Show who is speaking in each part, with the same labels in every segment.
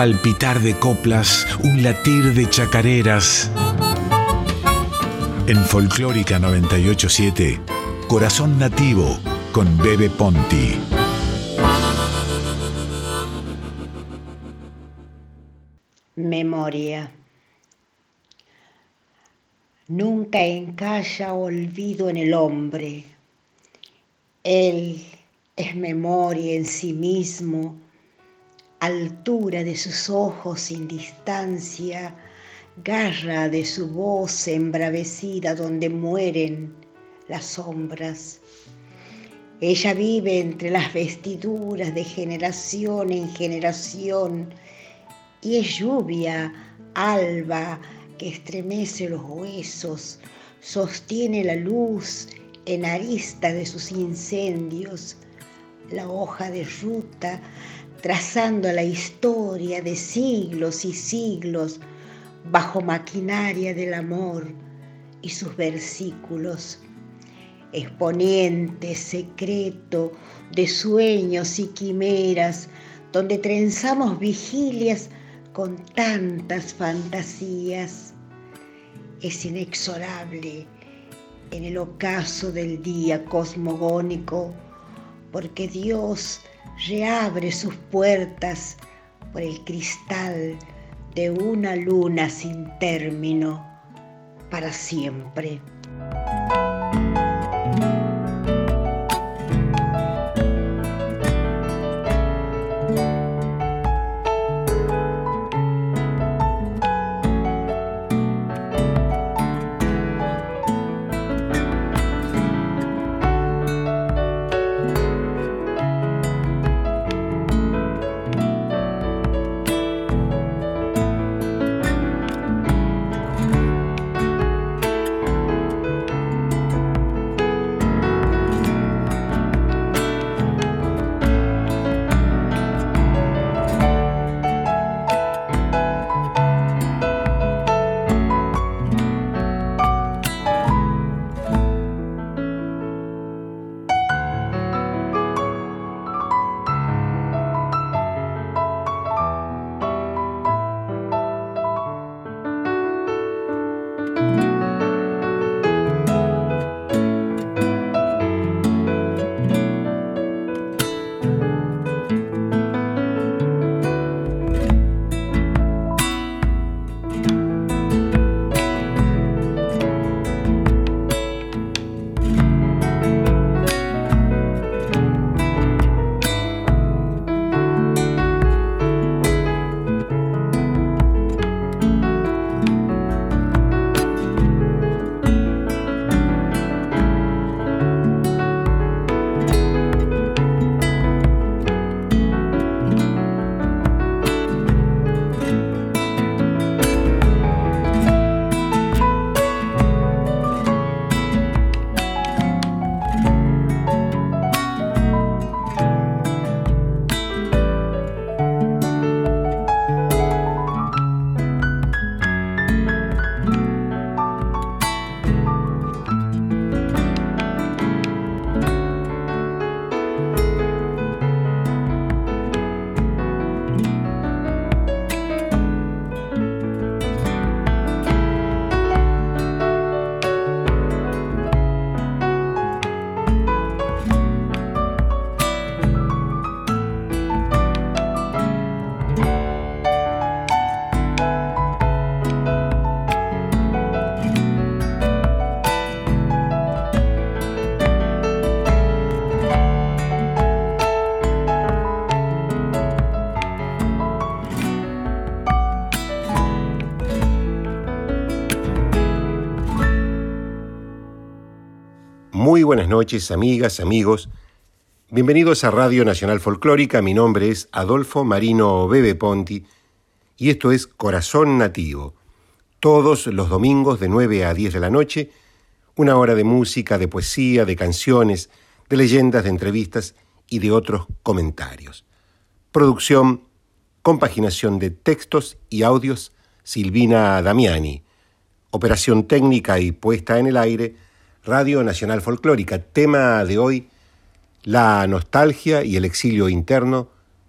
Speaker 1: palpitar de coplas, un latir de chacareras. En Folclórica 987, Corazón Nativo con Bebe Ponti.
Speaker 2: Memoria. Nunca encalla olvido en el hombre. Él es memoria en sí mismo, altura de sus ojos sin distancia, garra de su voz embravecida donde mueren las sombras. Ella vive entre las vestiduras de generación en generación y es lluvia, alba, que estremece los huesos, sostiene la luz en arista de sus incendios, la hoja de ruta, trazando la historia de siglos y siglos bajo maquinaria del amor y sus versículos, exponiente secreto de sueños y quimeras, donde trenzamos vigilias con tantas fantasías. Es inexorable en el ocaso del día cosmogónico, porque Dios reabre sus puertas por el cristal de una luna sin término para siempre.
Speaker 3: Noches, amigas, amigos. Bienvenidos a Radio Nacional Folclórica. Mi nombre es Adolfo Marino Bebe Ponti y esto es Corazón Nativo. Todos los domingos de 9 a 10 de la noche, una hora de música, de poesía, de canciones, de leyendas, de entrevistas y de otros comentarios. Producción, compaginación de textos y audios, Silvina Damiani. Operación técnica y puesta en el aire, Radio Nacional Folclórica. Tema de hoy, la nostalgia y el exilio interno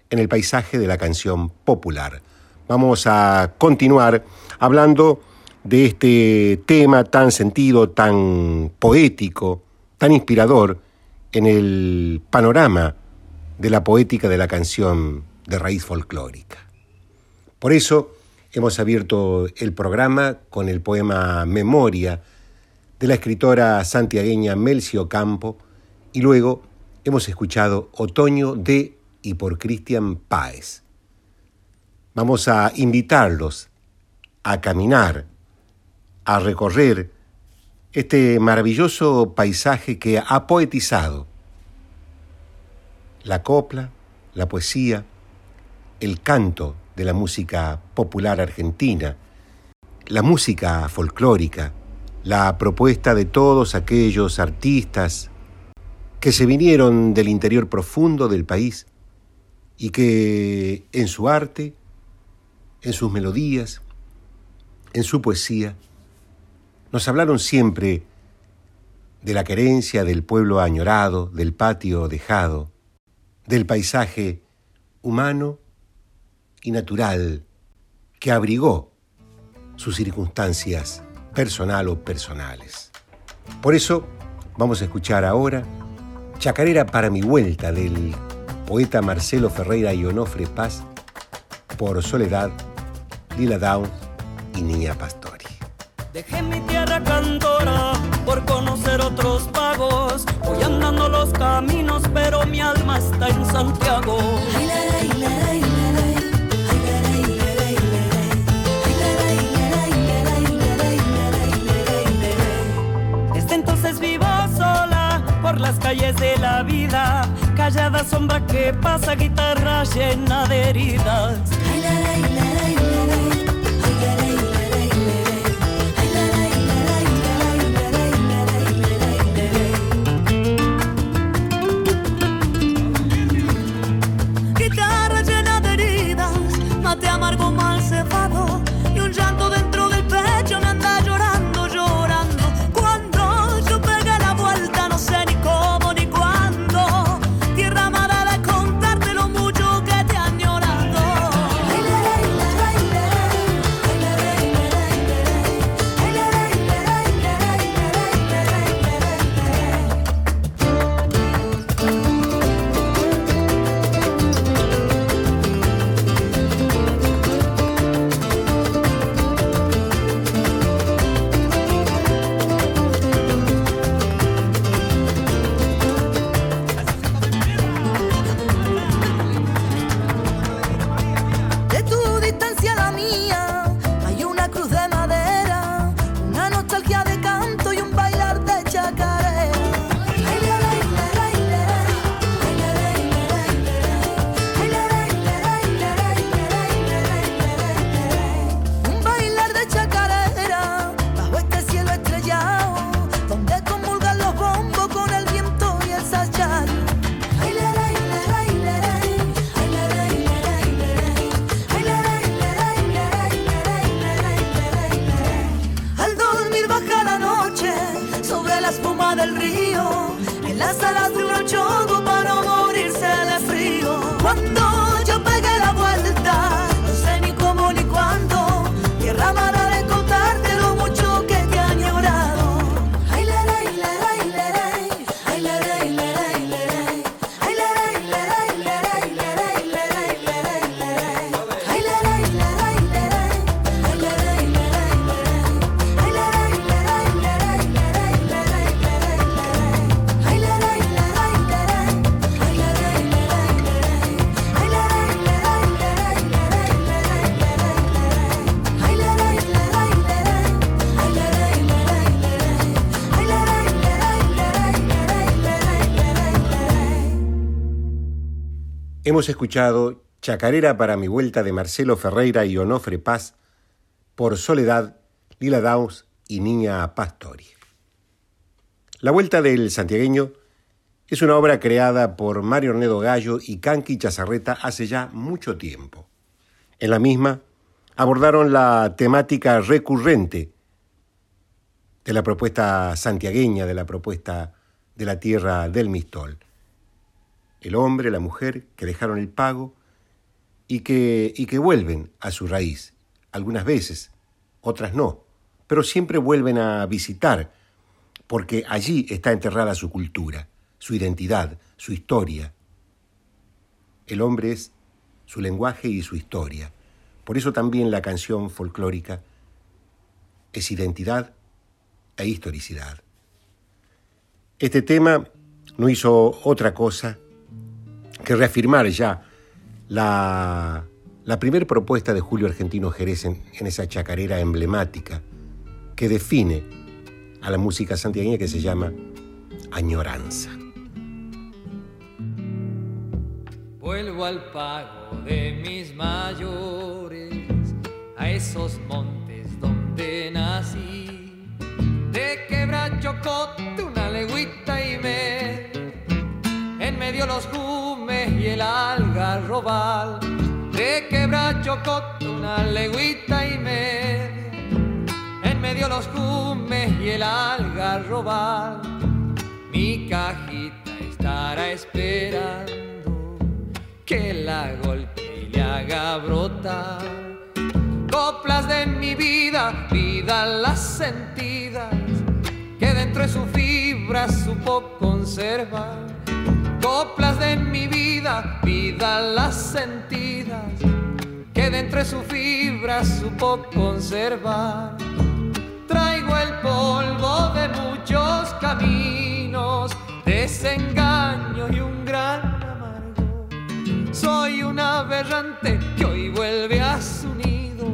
Speaker 3: en el paisaje de la canción popular. vamos a continuar hablando de este tema tan sentido, tan poético, tan inspirador en el panorama de la poética de la canción de raíz folclórica. Por eso hemos abierto el programa con el poema Memoria de la escritora santiagueña Melcio Campo y luego hemos escuchado Otoño de y por Cristian Páez. Vamos a invitarlos a caminar, a recorrer este maravilloso paisaje que ha poetizado la copla, la poesía, el canto de la música popular argentina, la música folclórica, la propuesta de todos aquellos artistas que se vinieron del interior profundo del país y que en su arte, en sus melodías, en su poesía, nos hablaron siempre de la querencia del pueblo añorado, del patio dejado, del paisaje humano y natural que abrigó sus circunstancias personal o personales. Por eso vamos a escuchar ahora Chacarera para mi vuelta del poeta Marcelo Ferreira y Onofre Paz por Soledad, Lila Down y Niña Pastori.
Speaker 4: Dejé mi tierra cantora por conocer otros pagos. Voy andando los caminos, pero mi alma está en Santiago. Calles de la vida. Callada sombra que pasa, guitarra llena de heridas.
Speaker 3: Hemos escuchado Chacarera para mi vuelta de Marcelo Ferreira y Onofre Paz por Soledad, Lila Downs y Niña Pastori. La Vuelta del Santiagueño es una obra creada por Mario Ornedo Gallo y Canqui Chazarreta hace ya mucho tiempo. En la misma abordaron la temática recurrente de la propuesta santiagueña, de la propuesta de la tierra del Mistol. El hombre, la mujer que dejaron el pago y que, y que vuelven a su raíz, algunas veces, otras no, pero siempre vuelven a visitar, porque allí está enterrada su cultura, su identidad, su historia. El hombre es su lenguaje y su historia. Por eso también la canción folclórica es identidad e historicidad. Este tema no hizo otra cosa que reafirmar ya la, la primera propuesta de Julio Argentino Jerez en, esa chacarera emblemática que define a la música santiagueña que se llama añoranza.
Speaker 5: Vuelvo al pago de mis mayores, a esos montes donde nací, de quebracho una legüita y me, en medio los jumes y el algarrobal, de quebracho cote una legüita y me, en medio los jumes y el algarrobal, mi cajita estará esperando que la golpe y le haga brotar. Coplas de mi vida, vida las sentidas, que dentro de su fibra supo conservar. Coplas de mi vida, vida las sentidas, que de su fibra supo conservar. Traigo el polvo de muchos caminos, desengaño y un gran soy un aberrante que hoy vuelve a su nido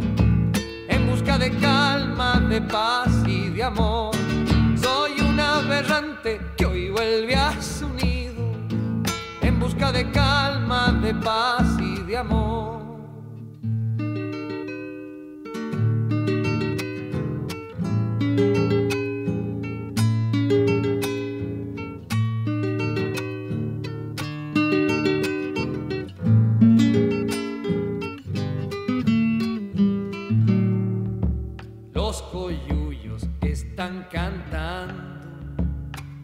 Speaker 5: en busca de calma, de paz y de amor. Soy un aberrante que hoy vuelve a su nido busca de calma, de paz y de amor. Los coyuyos están cantando,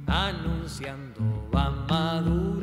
Speaker 5: anunciando va madura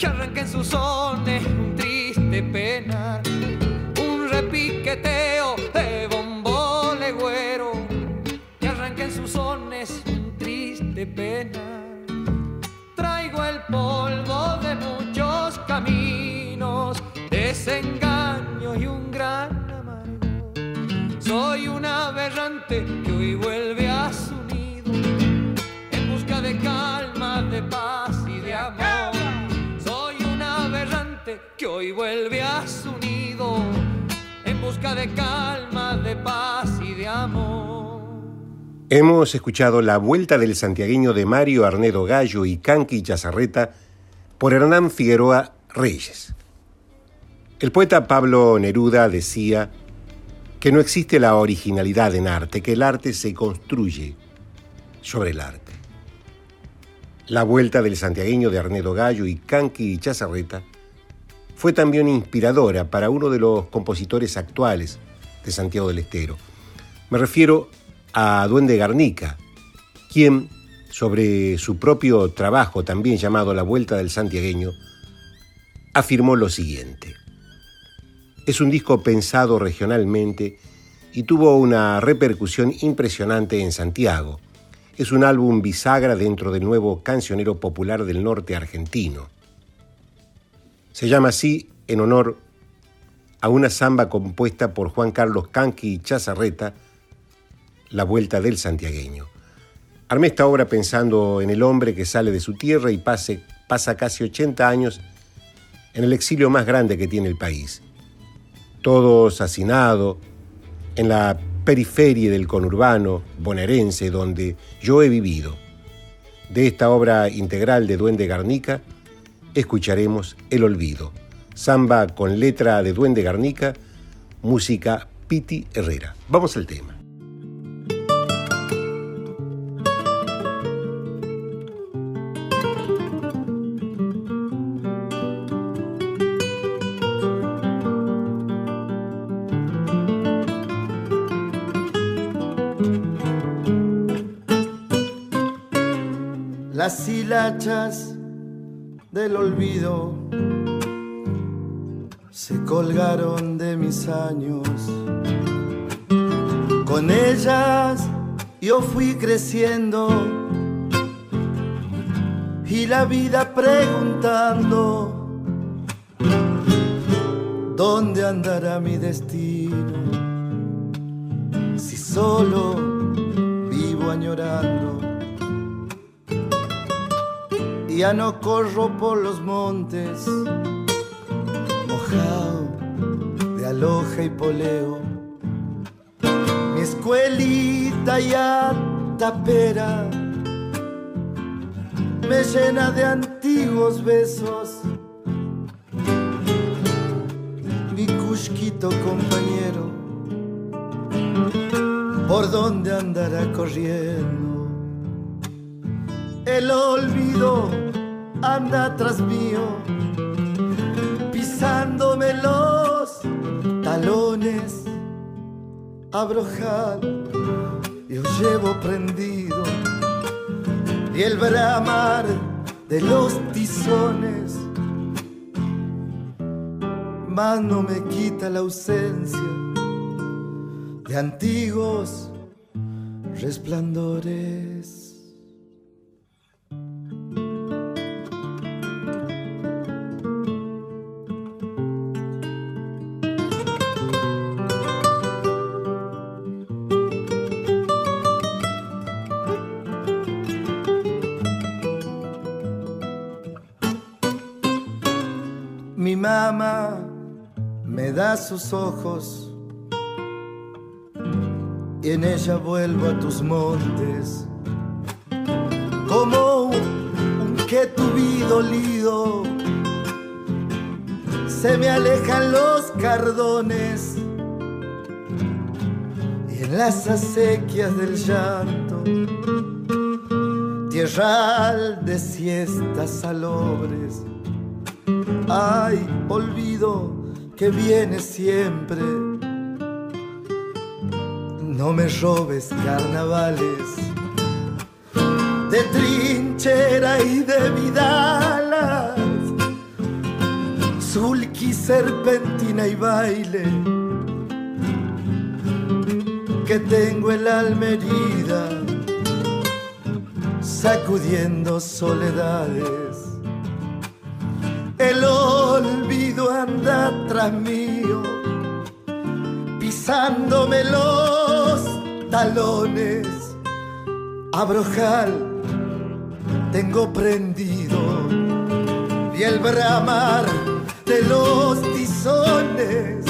Speaker 5: que arranca en sus sones un triste penar, un repiqueteo de bombo legüero, que arranca en sus sones un triste penar. Traigo el polvo de muchos caminos, desengaños y un gran amargo. Soy un aberrante busca de calma, de paz y de amor.
Speaker 3: Hemos escuchado La Vuelta del Santiagueño de Mario Arnedo Gallo y Canqui Chazarreta por Hernán Figueroa Reyes. El poeta Pablo Neruda decía que no existe la originalidad en arte, que el arte se construye sobre el arte. La Vuelta del Santiagueño de Arnedo Gallo y Canqui Chazarreta fue también inspiradora para uno de los compositores actuales de Santiago del Estero. Me refiero a Duende Garnica, quien, sobre su propio trabajo también llamado La Vuelta del Santiagueño, afirmó lo siguiente. Es un disco pensado regionalmente y tuvo una repercusión impresionante en Santiago. Es un álbum bisagra dentro del nuevo cancionero popular del norte argentino. Se llama así en honor a una samba compuesta por Juan Carlos Canqui y Chazarreta, la vuelta del santiagueño. Armé esta obra pensando en el hombre que sale de su tierra y pase, pasa casi 80 años en el exilio más grande que tiene el país. Todo asesinado en la periferia del conurbano bonaerense donde yo he vivido. De esta obra integral de Duende Garnica escucharemos El Olvido, samba con letra de Duende Garnica, música Piti Herrera. Vamos al tema.
Speaker 6: Las hilachas del olvido se colgaron de mis años. Con ellas yo fui creciendo y la vida preguntando dónde andará mi destino si solo vivo añorando. Ya no corro por los montes de aloja y poleo. Mi escuelita ya tapera me llena de antiguos besos. Mi cusquito compañero, ¿por dónde andará corriendo? El olvido anda tras mío pisándome los talones. Abrojal, yo llevo prendido y el bramar de los tizones. Más no me quita la ausencia de antiguos resplandores. Sus ojos. Y en ella vuelvo a tus montes. Como un, que tu dolido se me alejan los cardones. Y en las acequias del llanto. Tierral de siestas salobres ay olvido que viene siempre. No me robes carnavales de trinchera y de vidalas, sulky, serpentina y baile, que tengo el alma herida, sacudiendo soledades. El olvido anda tras mío, pisándome los talones. Abrojal tengo prendido y el bramar de los tizones,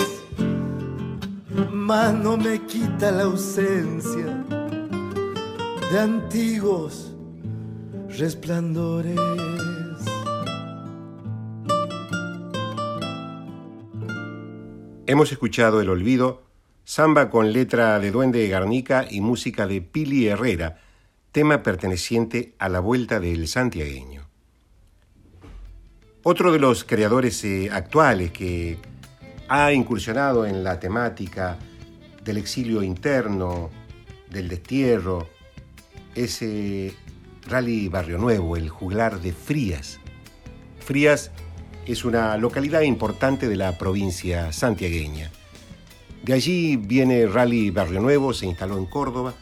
Speaker 6: más no me quita la ausencia de antiguos resplandores.
Speaker 3: Hemos escuchado El Olvido, samba con letra de Duende Garnica y música de Pili Herrera, tema perteneciente a la Vuelta del Santiagueño. Otro de los creadores eh, actuales que ha incursionado en la temática del exilio interno, del destierro, es eh, Rally Barrio Nuevo, el juglar de Frías. Frías es una localidad importante de la provincia santiagueña. De allí viene Rally Barrio Nuevo, se instaló en Córdoba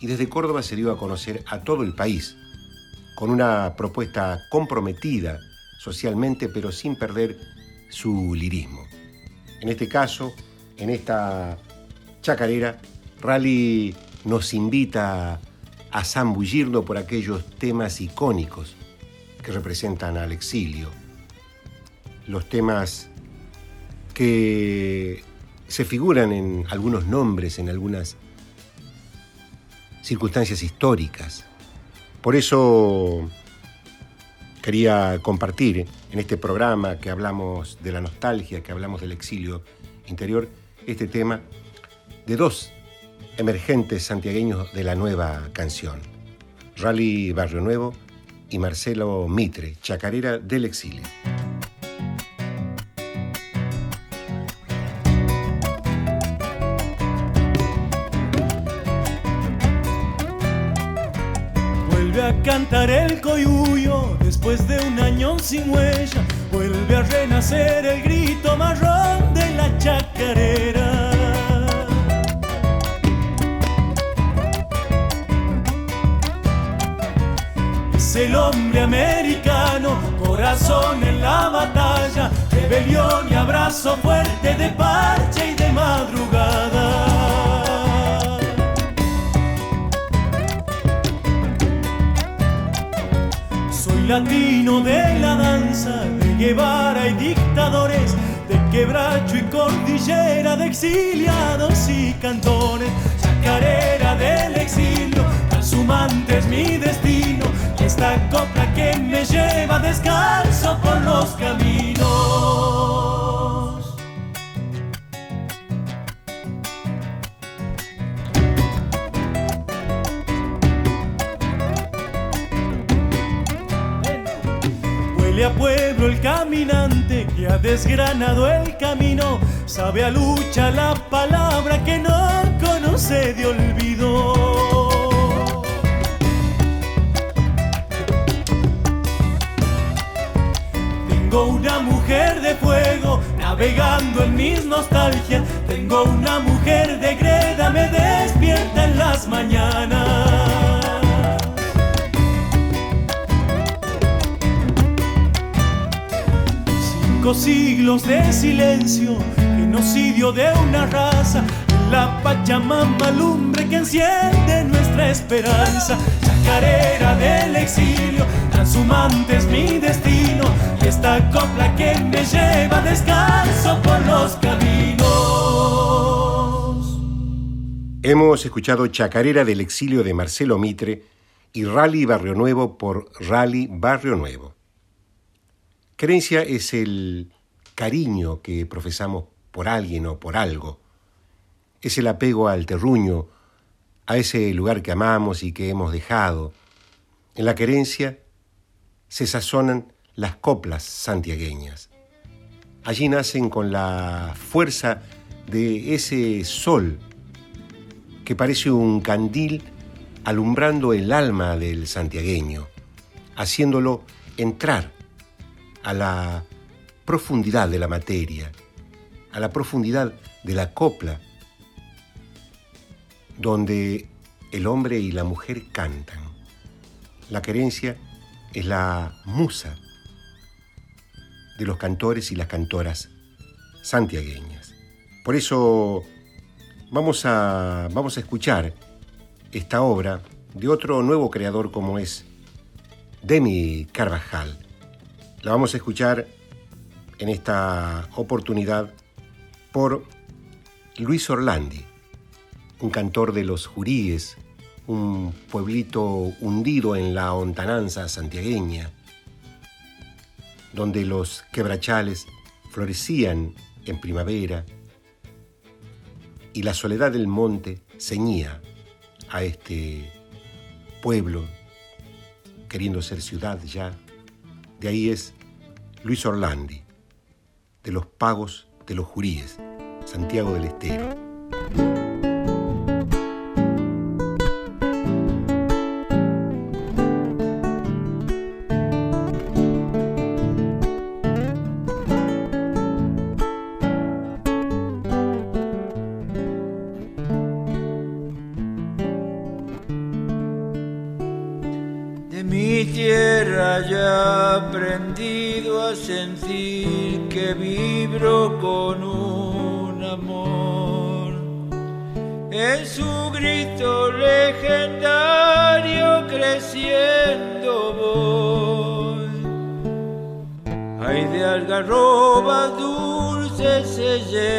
Speaker 3: y desde Córdoba se dio a conocer a todo el país, con una propuesta comprometida socialmente, pero sin perder su lirismo. En este caso, en esta chacarera, Rally nos invita a zambullirnos por aquellos temas icónicos que representan al exilio, los temas que se figuran en algunos nombres, en algunas circunstancias históricas. Por eso quería compartir en este programa que hablamos de la nostalgia, que hablamos del exilio interior, este tema de dos emergentes santiagueños de la nueva canción, Rally Barrio Nuevo y Marcelo Mitre, chacarera del exilio.
Speaker 7: El coyuyo después de un año sin huella, vuelve a renacer el grito marrón de la chacarera. el hombre americano, corazón en la batalla, rebelión y abrazo fuerte de parche y de madrugada. Latino de la danza, de Guevara y dictadores, de quebracho y cordillera, de exiliados y cantones, chacarera del exilio, transumante es mi destino esta copla que me lleva descalzo por los caminos. A pueblo el caminante que ha desgranado el camino, sabe a lucha la palabra que no conoce de olvido. Tengo una mujer de fuego navegando en mis nostalgias. Tengo una mujer de greda, me despierta en las mañanas. Cinco siglos de silencio, genocidio de una raza. La Pachamama lumbre que enciende nuestra esperanza. Chacarera del exilio, transhumante es mi destino esta copla que me lleva descanso por los caminos.
Speaker 3: Hemos escuchado Chacarera del exilio de Marcelo Mitre y Rally Barrio Nuevo por Rally Barrio Nuevo. Creencia es el cariño que profesamos por alguien o por algo. Es el apego al terruño, a ese lugar que amamos y que hemos dejado. En la querencia se sazonan las coplas santiagueñas. Allí nacen con la fuerza de ese sol que parece un candil alumbrando el alma del santiagueño, haciéndolo entrar a la profundidad de la materia, a la profundidad de la copla, donde el hombre y la mujer cantan. La querencia es la musa de los cantores y las cantoras santiagueñas. Por eso vamos a, vamos a escuchar esta obra de otro nuevo creador como es Demi Carvajal. La vamos a escuchar en esta oportunidad por Luis Orlandi, un cantor de los Juríes, un pueblito hundido en la hontananza santiagueña, donde los quebrachales florecían en primavera y la soledad del monte ceñía a este pueblo queriendo ser ciudad ya. De ahí es Luis Orlandi, de los pagos de los juríes, Santiago del Estero.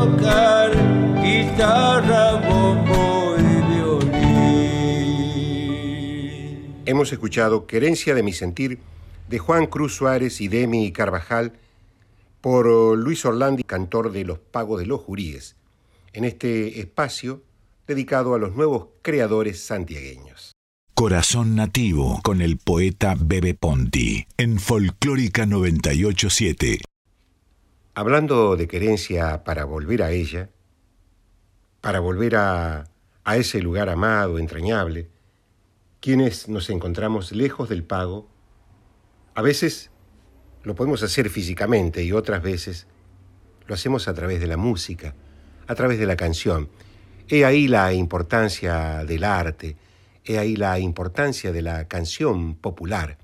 Speaker 8: tocar guitarra, bombo y violín.
Speaker 3: Hemos escuchado Querencia de mi sentir de Juan Cruz Suárez y Demi Carvajal por Luis Orlandi, cantor de Los Pagos de los Juríes, en este espacio dedicado a los nuevos creadores santiagueños.
Speaker 1: Corazón Nativo con el poeta Bebe Ponti en Folclórica 987.
Speaker 3: Hablando de querencia para volver a ella, para volver a, a ese lugar amado, entrañable, quienes nos encontramos lejos del pago, a veces lo podemos hacer físicamente y otras veces lo hacemos a través de la música, a través de la canción. He ahí la importancia del arte, he ahí la importancia de la canción popular,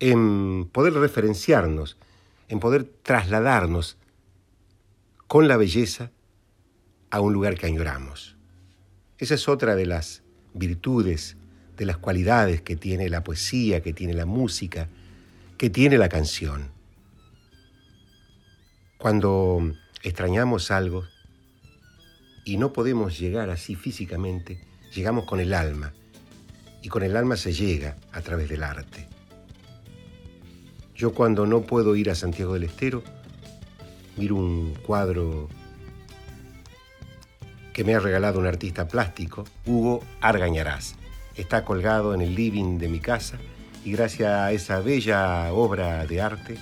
Speaker 3: en poder referenciarnos, en poder trasladarnos con la belleza a un lugar que añoramos. Esa es otra de las virtudes, de las cualidades que tiene la poesía, que tiene la música, que tiene la canción. Cuando extrañamos algo y no podemos llegar así físicamente, llegamos con el alma, y con el alma se llega a través del arte. Yo cuando no puedo ir a Santiago del Estero, miro un cuadro que me ha regalado un artista plástico, Hugo Argañarás. Está colgado en el living de mi casa y gracias a esa bella obra de arte,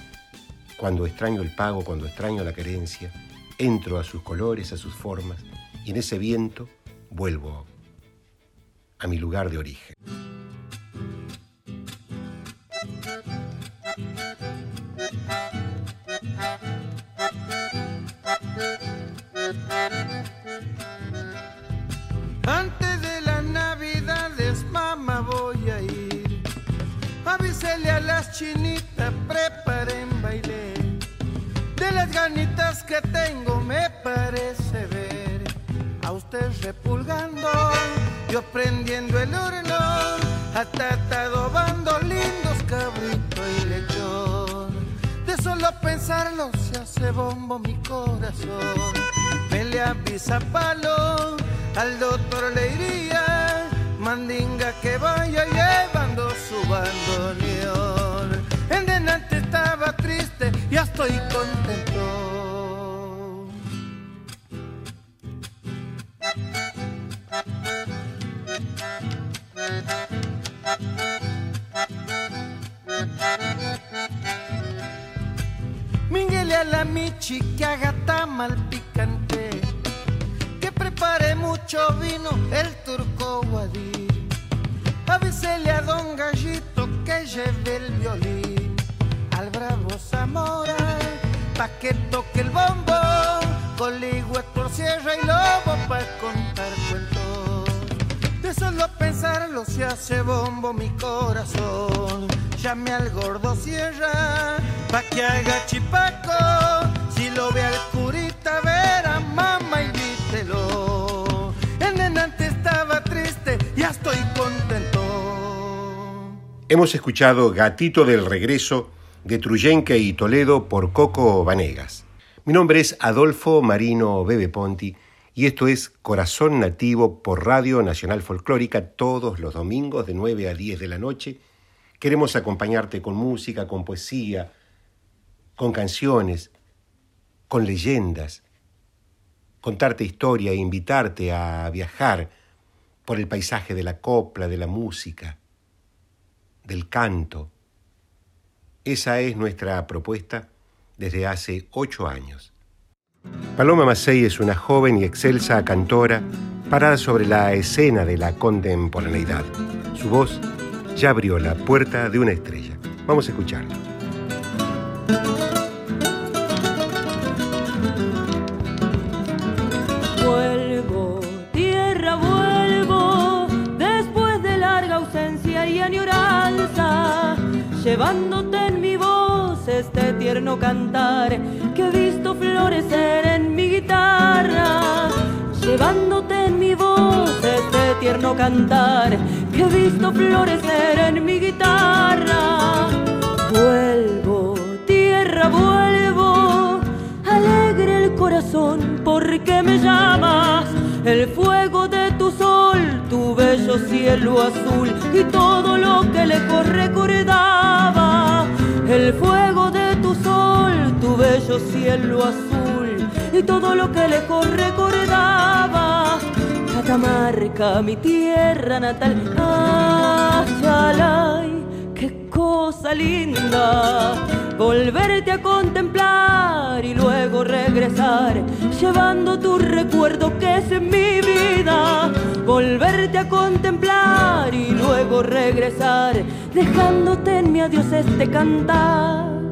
Speaker 3: cuando extraño el pago, cuando extraño la querencia, entro a sus colores, a sus formas y en ese viento vuelvo a mi lugar de origen.
Speaker 9: Que tengo, me parece ver a usted repulgando, yo prendiendo el horno, hasta adobando lindos cabrito y lechón. De solo pensarlo se hace bombo mi corazón. Me le avisa palo, al doctor le iría, mandinga que vaya llevando su bandoneón. En delante estaba triste, ya estoy contento. La Michi que haga tamal picante, que prepare mucho vino el turco guadí. Avísele a don Gallito que lleve el violín, al bravo Zamora, pa' que toque el bombo, con por sierra y lobo pa' contar cuentos. De solo pensarlo se hace bombo mi corazón. Llame al gordo sierra pa' que haga chipaco. Si lo ve al curita, verá mamá, invítelo. El nenante estaba triste, ya estoy
Speaker 3: Hemos escuchado Gatito del Regreso de Truyenque y Toledo por Coco Vanegas. Mi nombre es Adolfo Marino Bebe Ponti y esto es Corazón Nativo por Radio Nacional Folclórica todos los domingos de 9 a 10 de la noche. Queremos acompañarte con música, con poesía, con canciones, con leyendas, contarte historia e invitarte a viajar por el paisaje de la copla, de la música del canto. Esa es nuestra propuesta desde hace ocho años. Paloma Macei es una joven y excelsa cantora parada sobre la escena de la contemporaneidad. Su voz ya abrió la puerta de una estrella. Vamos a escucharla.
Speaker 10: llevándote en mi voz este tierno cantar que he visto cantar que he visto florecer en mi guitarra. Vuelvo, tierra, vuelvo, alegre el corazón porque me llamas, el fuego de tu sol, tu bello cielo azul y todo lo que le recordaba. El fuego de tu sol, tu bello cielo azul y todo lo que le recordaba. Catamarca, mi tierra natal, Ayalay, qué cosa linda volverte a contemplar y luego regresar, llevando tu recuerdo que es mi vida. Volverte a contemplar y luego regresar, dejándote en mi adiós este cantar.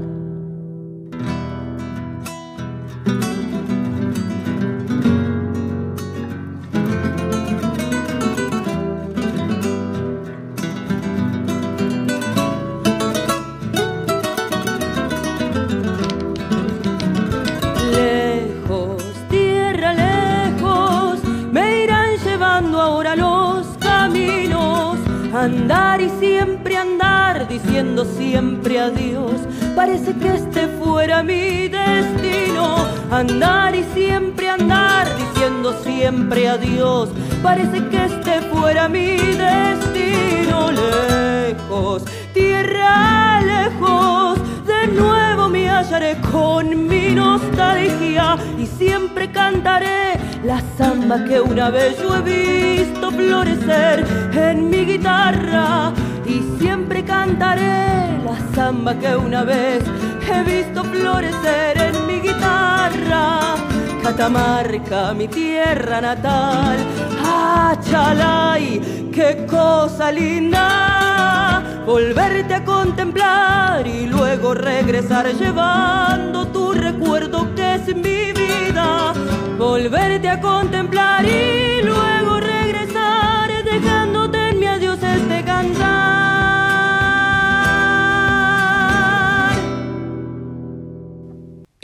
Speaker 10: Diciendo siempre adiós. Parece que este fuera mi destino. Andar y siempre andar diciendo siempre adiós. Parece que este fuera mi destino. Lejos, tierra lejos de nuevo me hallaré con mi nostalgia y siempre cantaré la samba que una vez yo he visto florecer en mi guitarra y siempre cantaré la samba que una vez he visto florecer en mi guitarra. Catamarca, mi tierra natal, ah, chalay, qué cosa linda volverte a contemplar y luego regresar llevando tu recuerdo que es mi vida, volverte a contemplar y luego regresar dejándote en mi adiós este cantar.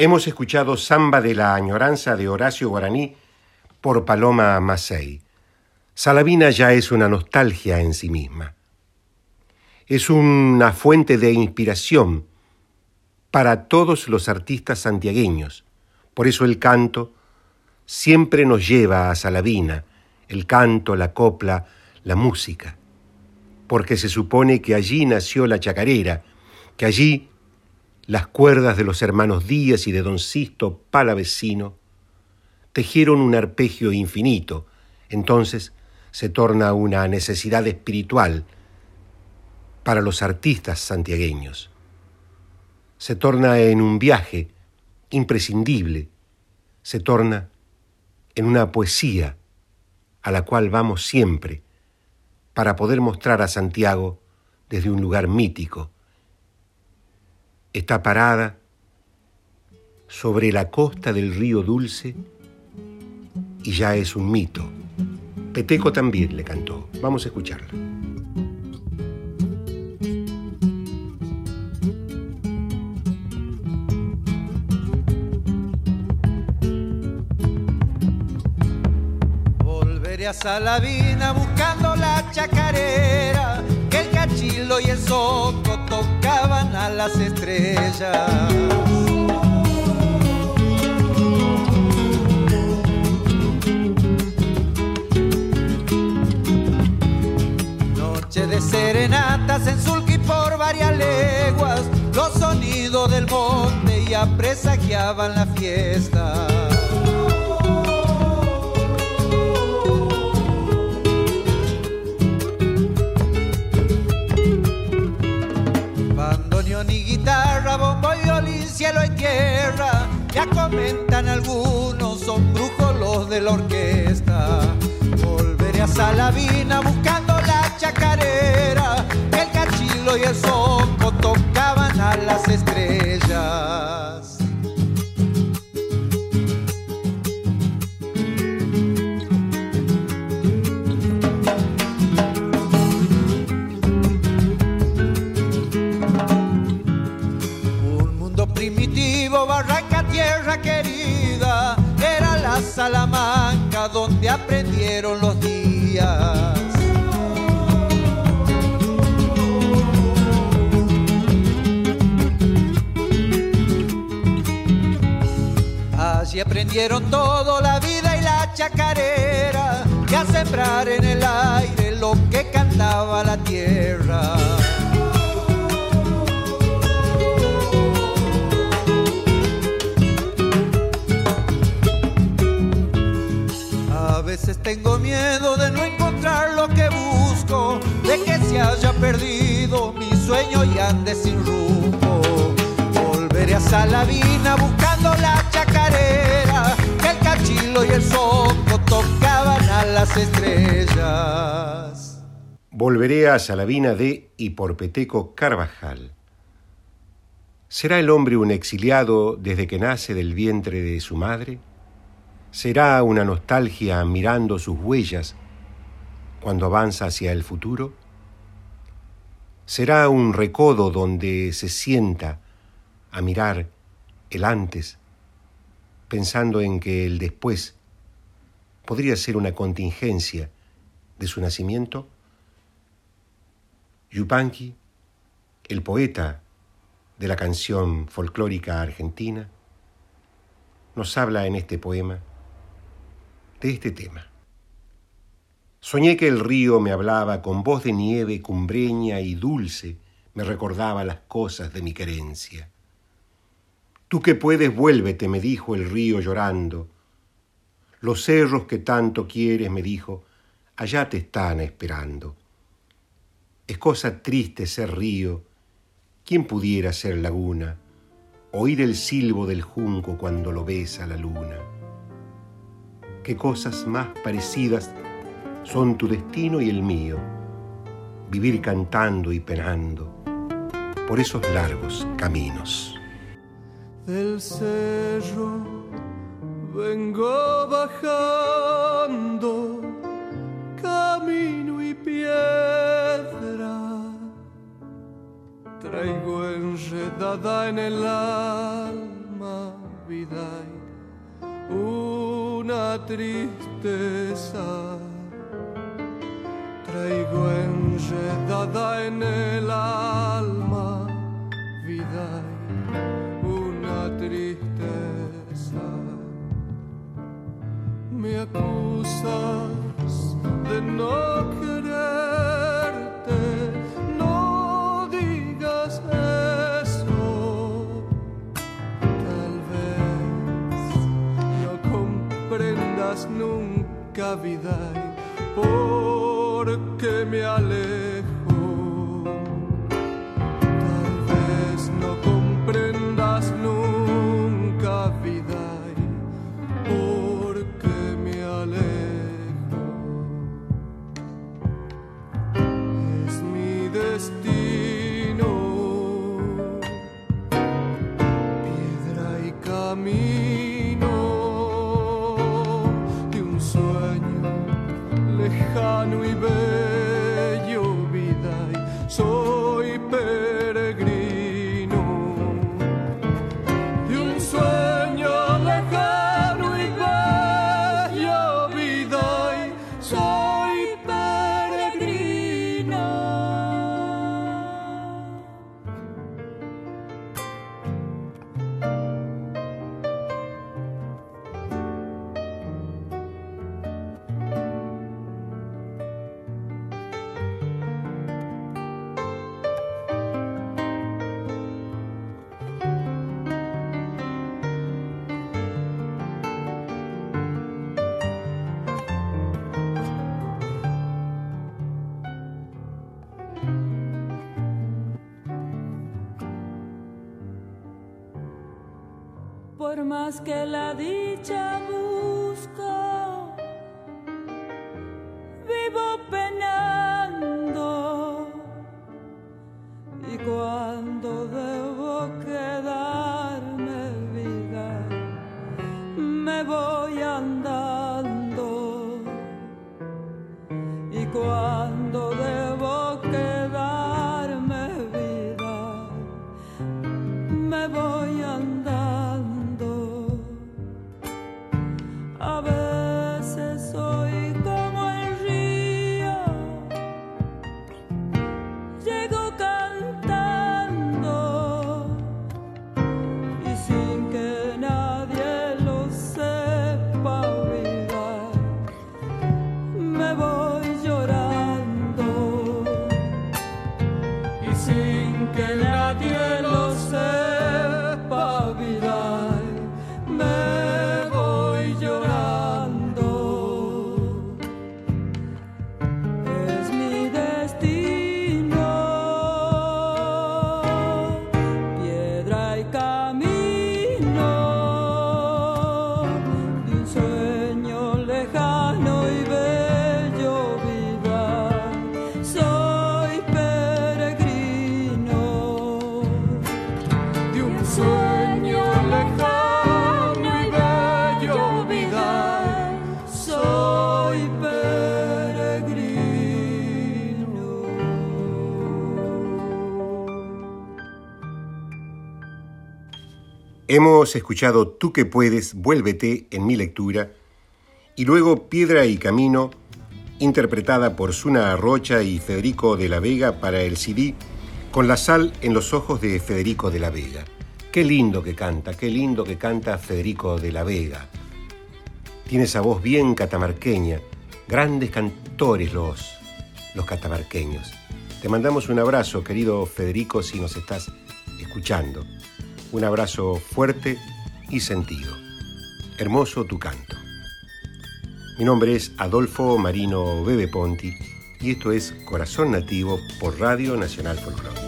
Speaker 3: Hemos escuchado Samba de la Añoranza de Horacio Guaraní por Paloma Macei. Salavina ya es una nostalgia en sí misma es una fuente de inspiración para todos los artistas santiagueños. Por eso el canto siempre nos lleva a Salavina, el canto, la copla, la música, porque se supone que allí nació la chacarera, que allí las cuerdas de los hermanos Díaz y de don Sisto Palavecino tejieron un arpegio infinito, entonces se torna una necesidad espiritual para los artistas santiagueños. Se torna en un viaje imprescindible, se torna en una poesía a la cual vamos siempre para poder mostrar a Santiago desde un lugar mítico. Está parada sobre la costa del río Dulce y ya es un mito. Peteco también le cantó. Vamos a escucharla.
Speaker 11: a Salavina buscando la chacarera, que el cachilo y el sol las estrellas. Noche de serenatas en Sulki por varias leguas, los sonidos del monte ya presagiaban la fiesta. Cielo y tierra, ya comentan algunos, son brujos los de la orquesta. Volveré a Salavina buscando la chacarera, el cachilo y el soco tocaban Aprendieron todo, la vida y la chacarera, y a sembrar en el aire lo que cantaba la tierra. A veces tengo miedo de no encontrar lo que busco, de que se haya perdido mi sueño y ande sin rumbo. Volveré a Salavina la las estrellas.
Speaker 3: Volveré a Salavina de Hiporpeteco Carvajal. ¿Será el hombre un exiliado desde que nace del vientre de su madre? ¿Será una nostalgia mirando sus huellas cuando avanza hacia el futuro? ¿Será un recodo donde se sienta a mirar el antes, pensando en que el después podría ser una contingencia de su nacimiento? Yupanqui, el poeta de la canción folclórica argentina, nos habla en este poema de este tema. Soñé que el río me hablaba con voz de nieve cumbreña y dulce, me recordaba las cosas de mi querencia. Tú que puedes, vuélvete, me dijo el río llorando. Los cerros que tanto quieres, me dijo, allá te están esperando. Es cosa triste ser río, ¿quién pudiera ser laguna? Oír el silbo del junco cuando lo besa la luna qué cosas más parecidas son tu destino y el mío, vivir cantando y penando por esos largos caminos.
Speaker 12: Del cerro vengo bajando, camino y piedra. Traigo enredada en el alma vida y una tristeza. Traigo enredada en el alma nunca
Speaker 13: que la dicha
Speaker 3: Hemos escuchado Tú que puedes, vuélvete en mi lectura y luego Piedra y Camino, interpretada por Suna Arrocha y Federico de la Vega para el CD Con la sal en los ojos de Federico de la Vega. Qué lindo que canta, qué lindo que canta Federico de la Vega. Tiene esa voz bien catamarqueña, grandes cantores los, los catamarqueños. Te mandamos un abrazo, querido Federico, si nos estás escuchando. Un abrazo fuerte y sentido. Hermoso tu canto. Mi nombre es Adolfo Marino Bebe Ponti y esto es Corazón Nativo por Radio Nacional Folclórica.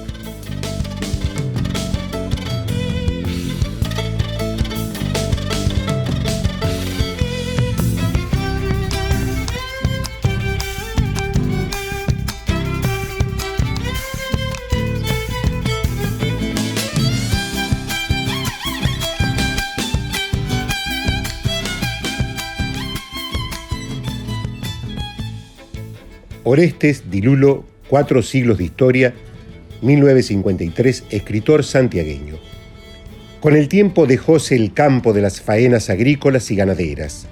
Speaker 3: Orestes Dilulo, Cuatro siglos de historia, 1953, escritor santiagueño. Con el tiempo dejóse el campo de las faenas agrícolas y ganaderas.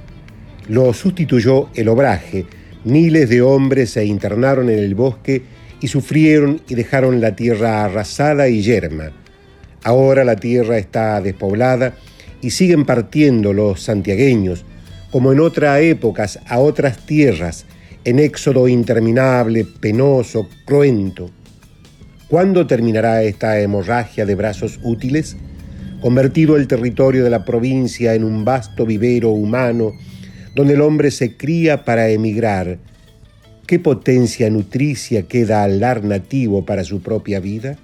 Speaker 3: Lo sustituyó el obraje. Miles de hombres se internaron en el bosque y sufrieron y dejaron la tierra arrasada y yerma. Ahora la tierra está despoblada y siguen partiendo los santiagueños, como en otras épocas, a otras tierras, en éxodo interminable, penoso, cruento. ¿Cuándo terminará esta hemorragia de brazos útiles? Convertido el territorio de la provincia en un vasto vivero humano, donde el hombre se cría para emigrar, ¿qué potencia nutricia queda al lar nativo para su propia vida?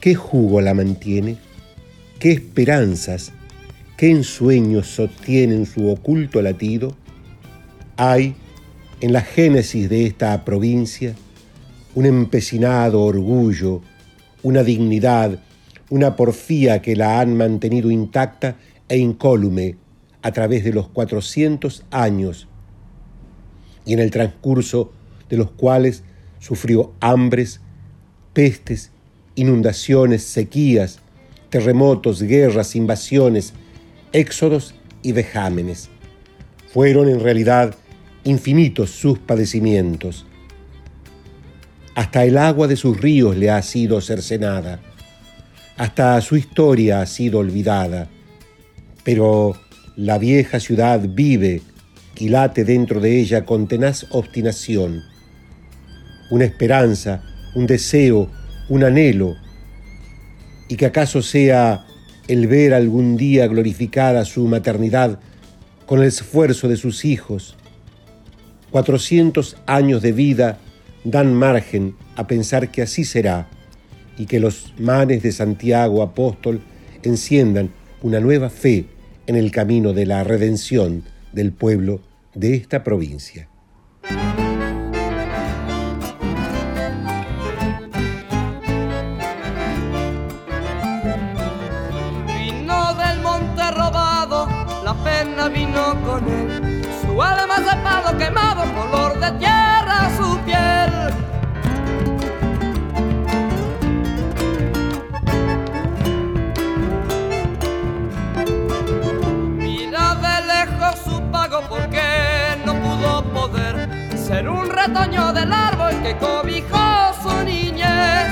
Speaker 3: ¿Qué jugo la mantiene? ¿Qué esperanzas, qué ensueños sostienen su oculto latido? Hay, en la génesis de esta provincia, un empecinado orgullo, una dignidad, una porfía que la han mantenido intacta e incólume a través de los 400 años y en el transcurso de los cuales sufrió hambres, pestes, inundaciones, sequías, terremotos, guerras, invasiones, éxodos y vejámenes. Fueron en realidad infinitos sus padecimientos. Hasta el agua de sus ríos le ha sido cercenada, hasta su historia ha sido olvidada, pero la vieja ciudad vive y late dentro de ella con tenaz obstinación. Una esperanza, un deseo, un anhelo, y que acaso sea el ver algún día glorificada su maternidad con el esfuerzo de sus hijos. Cuatrocientos años de vida dan margen a pensar que así será y que los manes de Santiago apóstol enciendan una nueva fe en el camino de la redención del pueblo de esta provincia.
Speaker 14: Del árbol que cobijó su niñez.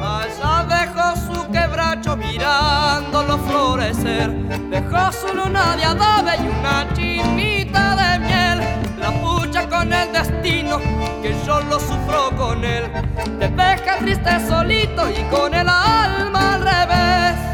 Speaker 14: Allá dejó su quebracho mirándolo florecer. Dejó su luna de adobe y una chinita de miel. La pucha con el destino, que yo lo sufro con él. Te deja triste solito y con el alma al revés.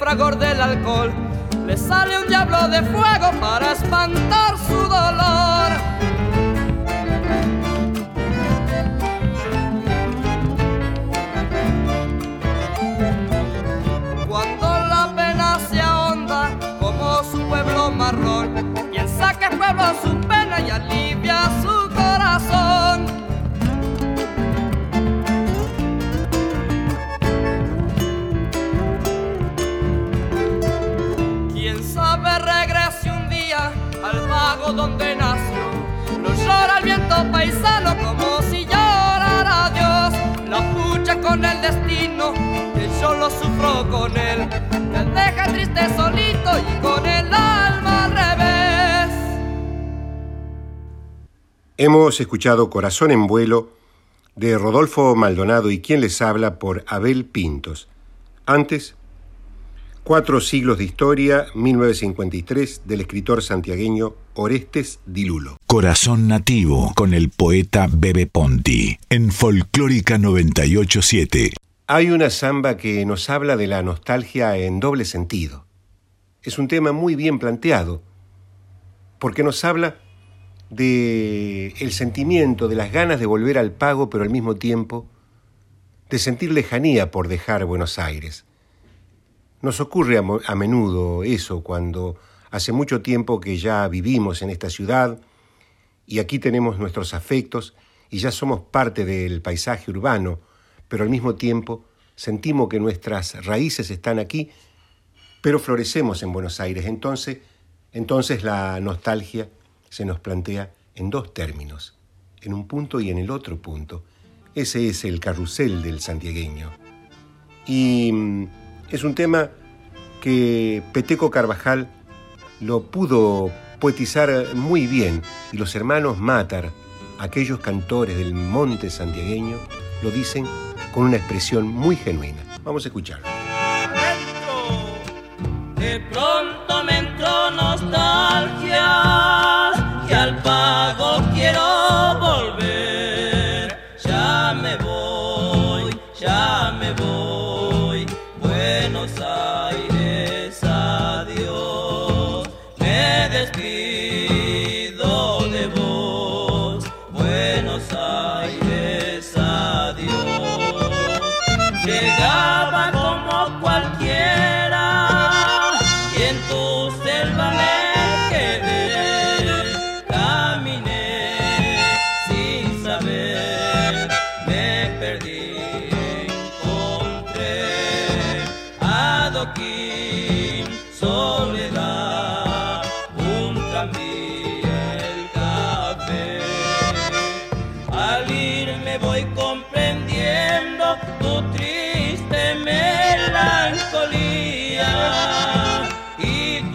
Speaker 14: Fragor del alcohol, le sale un diablo de fuego para espantar su dolor. Cuando la pena se ahonda como su pueblo marrón, piensa que el pueblo su pena y alivia donde nació. Lo llora el viento paisano como si llorara Dios. La pucha con el destino, que yo lo sufro con él. Me deja triste solito y con el alma al revés.
Speaker 3: Hemos escuchado Corazón en vuelo de Rodolfo Maldonado y quien les habla por Abel Pintos. Antes, Cuatro siglos de historia, 1953, del escritor santiagueño Orestes Dilulo.
Speaker 1: Corazón nativo con el poeta Bebe Ponti en Folclórica 987.
Speaker 3: Hay una samba que nos habla de la nostalgia en doble sentido. Es un tema muy bien planteado, porque nos habla de el sentimiento, de las ganas de volver al pago, pero al mismo tiempo de sentir lejanía por dejar Buenos Aires. Nos ocurre a, a menudo eso cuando hace mucho tiempo que ya vivimos en esta ciudad y aquí tenemos nuestros afectos y ya somos parte del paisaje urbano, pero al mismo tiempo sentimos que nuestras raíces están aquí, pero florecemos en Buenos Aires. Entonces, entonces la nostalgia se nos plantea en dos términos, en un punto y en el otro punto. Ese es el carrusel del santiagueño. Y mm, es un tema que Peteco Carvajal lo pudo poetizar muy bien y los hermanos Matar, aquellos cantores del monte santiagueño, lo dicen con una expresión muy genuina. Vamos a escucharlo.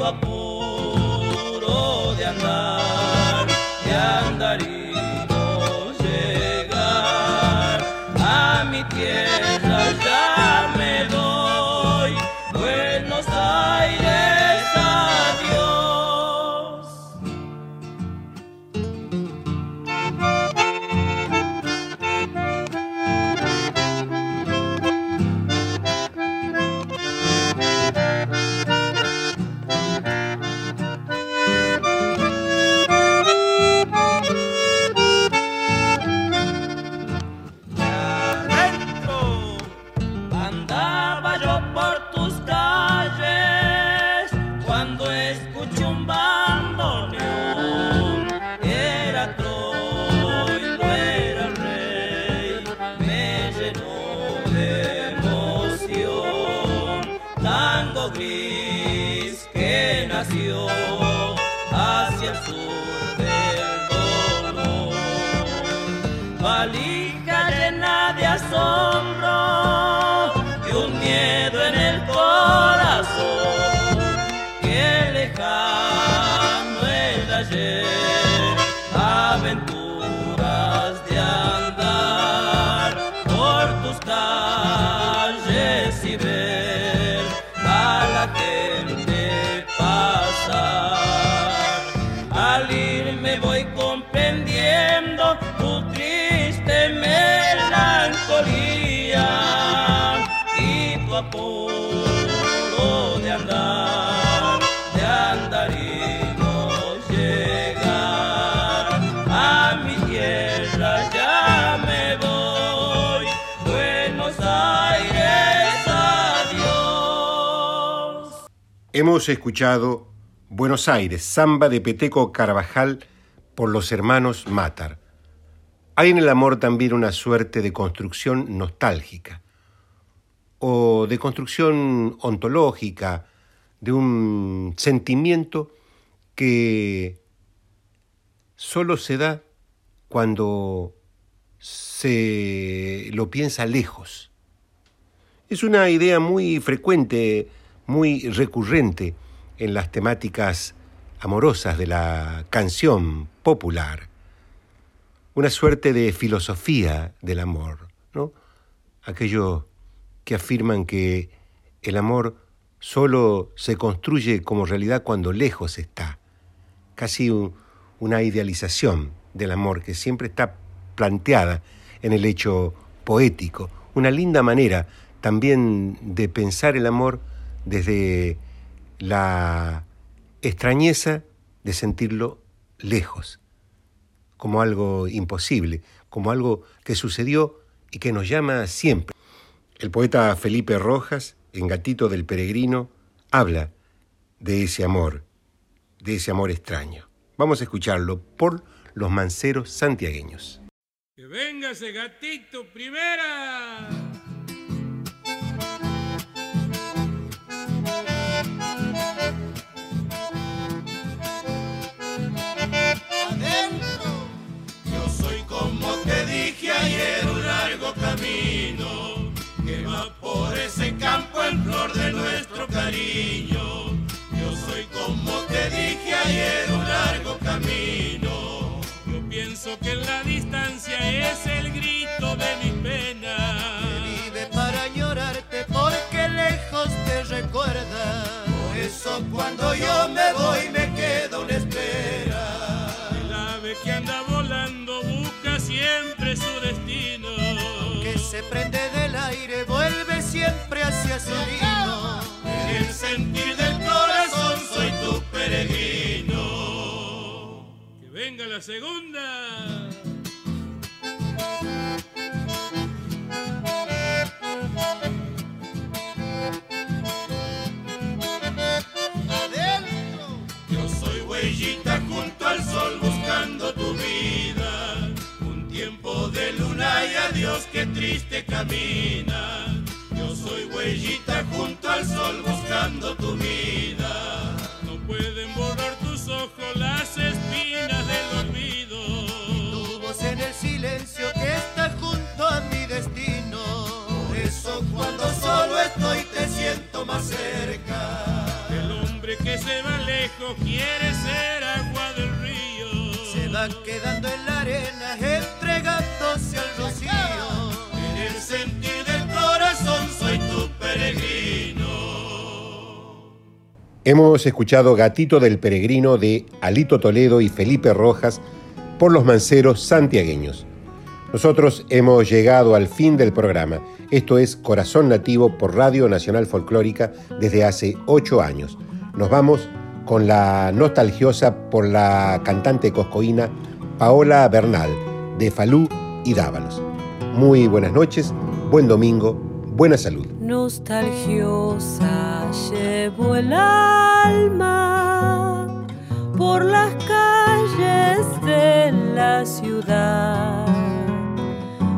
Speaker 15: Y
Speaker 3: Hemos escuchado Buenos Aires, samba de Peteco Carvajal por los hermanos Matar. Hay en el amor también una suerte de construcción nostálgica o de construcción ontológica, de un sentimiento que solo se da cuando se lo piensa lejos. Es una idea muy frecuente, muy recurrente en las temáticas amorosas de la canción popular. Una suerte de filosofía del amor, ¿no? Aquellos que afirman que el amor solo se construye como realidad cuando lejos está. Casi un- una idealización del amor que siempre está planteada en el hecho poético. Una linda manera también de pensar el amor desde la extrañeza de sentirlo lejos, como algo imposible, como algo que sucedió y que nos llama siempre. El poeta Felipe Rojas, en Gatito del Peregrino, habla de ese amor, de ese amor extraño. Vamos a escucharlo por los manceros santiagueños.
Speaker 16: Que venga ese gatito primera.
Speaker 17: Largo camino que va por ese campo en flor de nuestro cariño. Yo soy como te dije ayer, un largo camino.
Speaker 16: Yo pienso que en la distancia es el grito de mi pena.
Speaker 6: Vive para llorarte porque lejos te recuerda.
Speaker 17: Por eso cuando yo me voy me
Speaker 6: prende del aire, vuelve siempre hacia su nido.
Speaker 17: En el sentir del corazón soy tu peregrino.
Speaker 16: Que venga la segunda.
Speaker 17: De luna y adiós que triste camina. Yo soy huellita junto al sol buscando tu vida.
Speaker 16: No pueden borrar tus ojos las espinas del olvido.
Speaker 6: Tu voz en el silencio que está junto a mi destino.
Speaker 17: Por eso cuando solo estoy te siento más cerca.
Speaker 16: El hombre que se va lejos quiere ser agua del río.
Speaker 6: Se va quedando en la arena,
Speaker 17: peregrino.
Speaker 3: Hemos escuchado Gatito del Peregrino de Alito Toledo y Felipe Rojas por los manceros santiagueños. Nosotros hemos llegado al fin del programa. Esto es Corazón Nativo por Radio Nacional Folclórica desde hace ocho años. Nos vamos con la nostalgiosa por la cantante coscoína Paola Bernal de Falú y Dávalos. Muy buenas noches, buen domingo, buena salud.
Speaker 18: Nostalgiosa llevo el alma por las calles de la ciudad.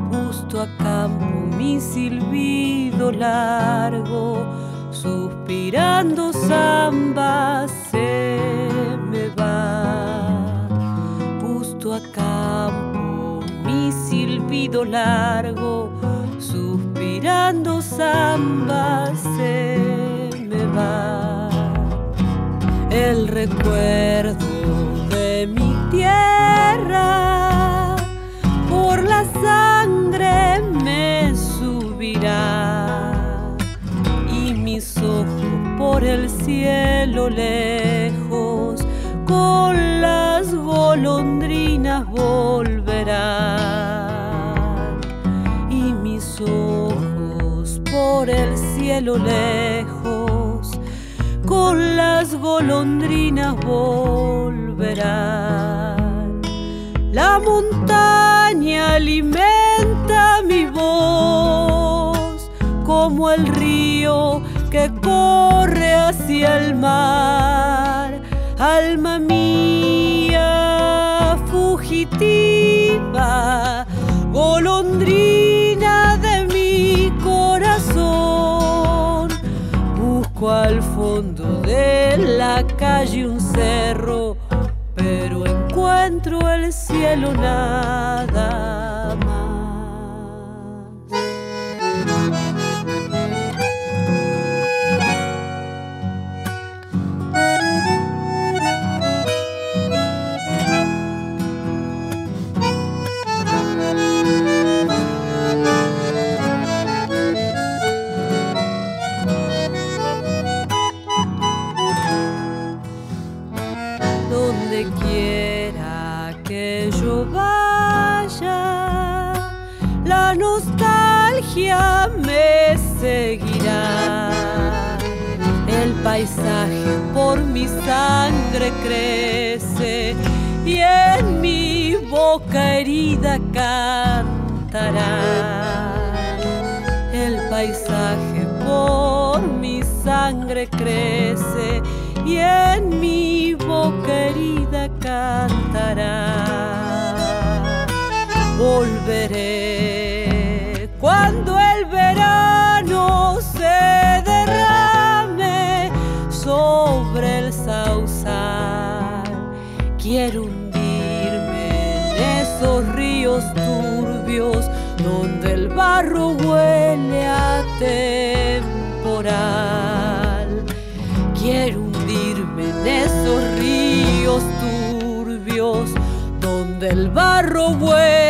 Speaker 18: Justo a campo mi silbido largo suspirando samba se me va. Justo a campo mi silbido largo, suspirando samba se me va. El recuerdo de mi tierra por la sangre me subirá y mis ojos por el cielo lejos con las golondrinas volverán ojos por el cielo lejos con las golondrinas volverán. La montaña alimenta mi voz como el río que corre hacia el mar. Alma mía fugitiva, de la calle un cerro, pero encuentro el cielo nada Volveré cuando el verano se derrame sobre el sausal. Quiero hundirme en esos ríos turbios donde el barro huele a donde el barro huele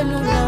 Speaker 18: calle